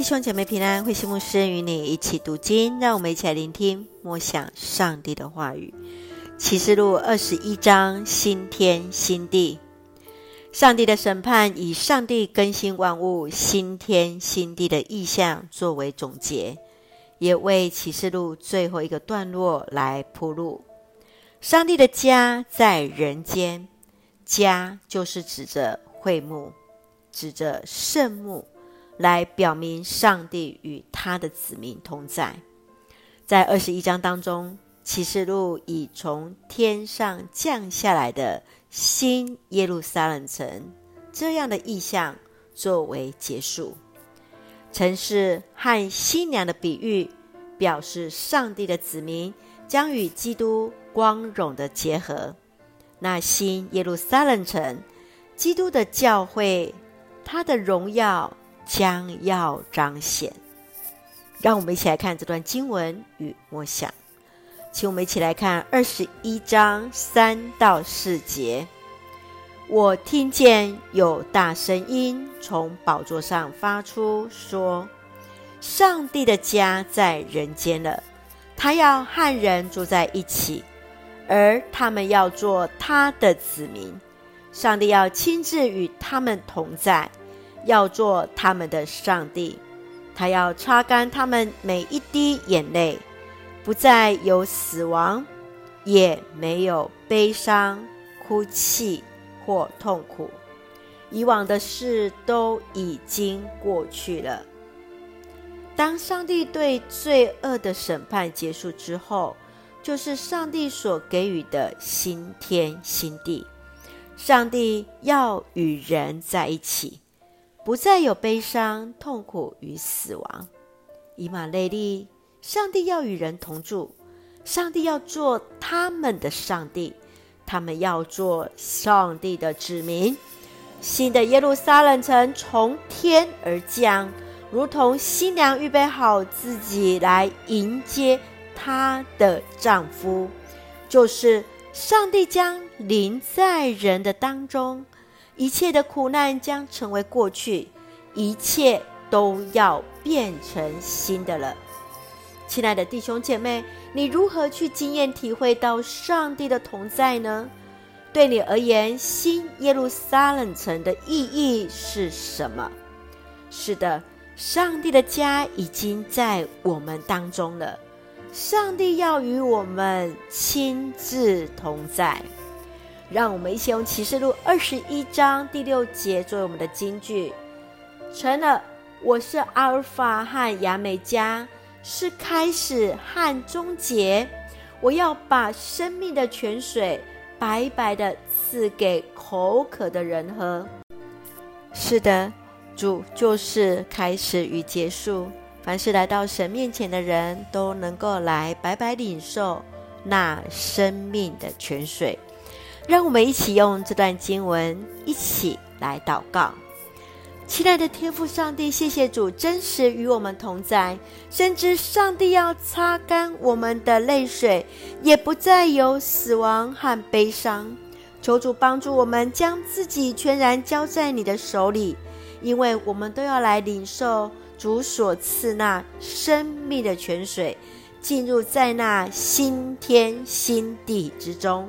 弟兄姐妹平安，慧馨牧师与你一起读经，让我们一起来聆听默想上帝的话语。启示录二十一章，新天新地。上帝的审判以上帝更新万物、新天新地的意象作为总结，也为启示录最后一个段落来铺路。上帝的家在人间，家就是指着会幕，指着圣幕。来表明上帝与他的子民同在。在二十一章当中，启示录以从天上降下来的新耶路撒冷城这样的意象作为结束。城市和新娘的比喻，表示上帝的子民将与基督光荣的结合。那新耶路撒冷城，基督的教会，他的荣耀。将要彰显，让我们一起来看这段经文与默想。请我们一起来看二十一章三到四节。我听见有大声音从宝座上发出，说：“上帝的家在人间了，他要和人住在一起，而他们要做他的子民。上帝要亲自与他们同在。”要做他们的上帝，他要擦干他们每一滴眼泪，不再有死亡，也没有悲伤、哭泣或痛苦。以往的事都已经过去了。当上帝对罪恶的审判结束之后，就是上帝所给予的新天新地。上帝要与人在一起。不再有悲伤、痛苦与死亡。以马内利，上帝要与人同住，上帝要做他们的上帝，他们要做上帝的子民。新的耶路撒冷城从天而降，如同新娘预备好自己来迎接她的丈夫，就是上帝将临在人的当中。一切的苦难将成为过去，一切都要变成新的了。亲爱的弟兄姐妹，你如何去经验体会到上帝的同在呢？对你而言，新耶路撒冷城的意义是什么？是的，上帝的家已经在我们当中了。上帝要与我们亲自同在。让我们一起用启示录二十一章第六节作为我们的金句：成了，我是阿尔法和亚美加，是开始和终结。我要把生命的泉水白白的赐给口渴的人喝。是的，主就是开始与结束。凡是来到神面前的人都能够来白白领受那生命的泉水。让我们一起用这段经文一起来祷告。亲爱的天父上帝，谢谢主真实与我们同在，深知上帝要擦干我们的泪水，也不再有死亡和悲伤。求主帮助我们将自己全然交在你的手里，因为我们都要来领受主所赐那生命的泉水，进入在那新天新地之中。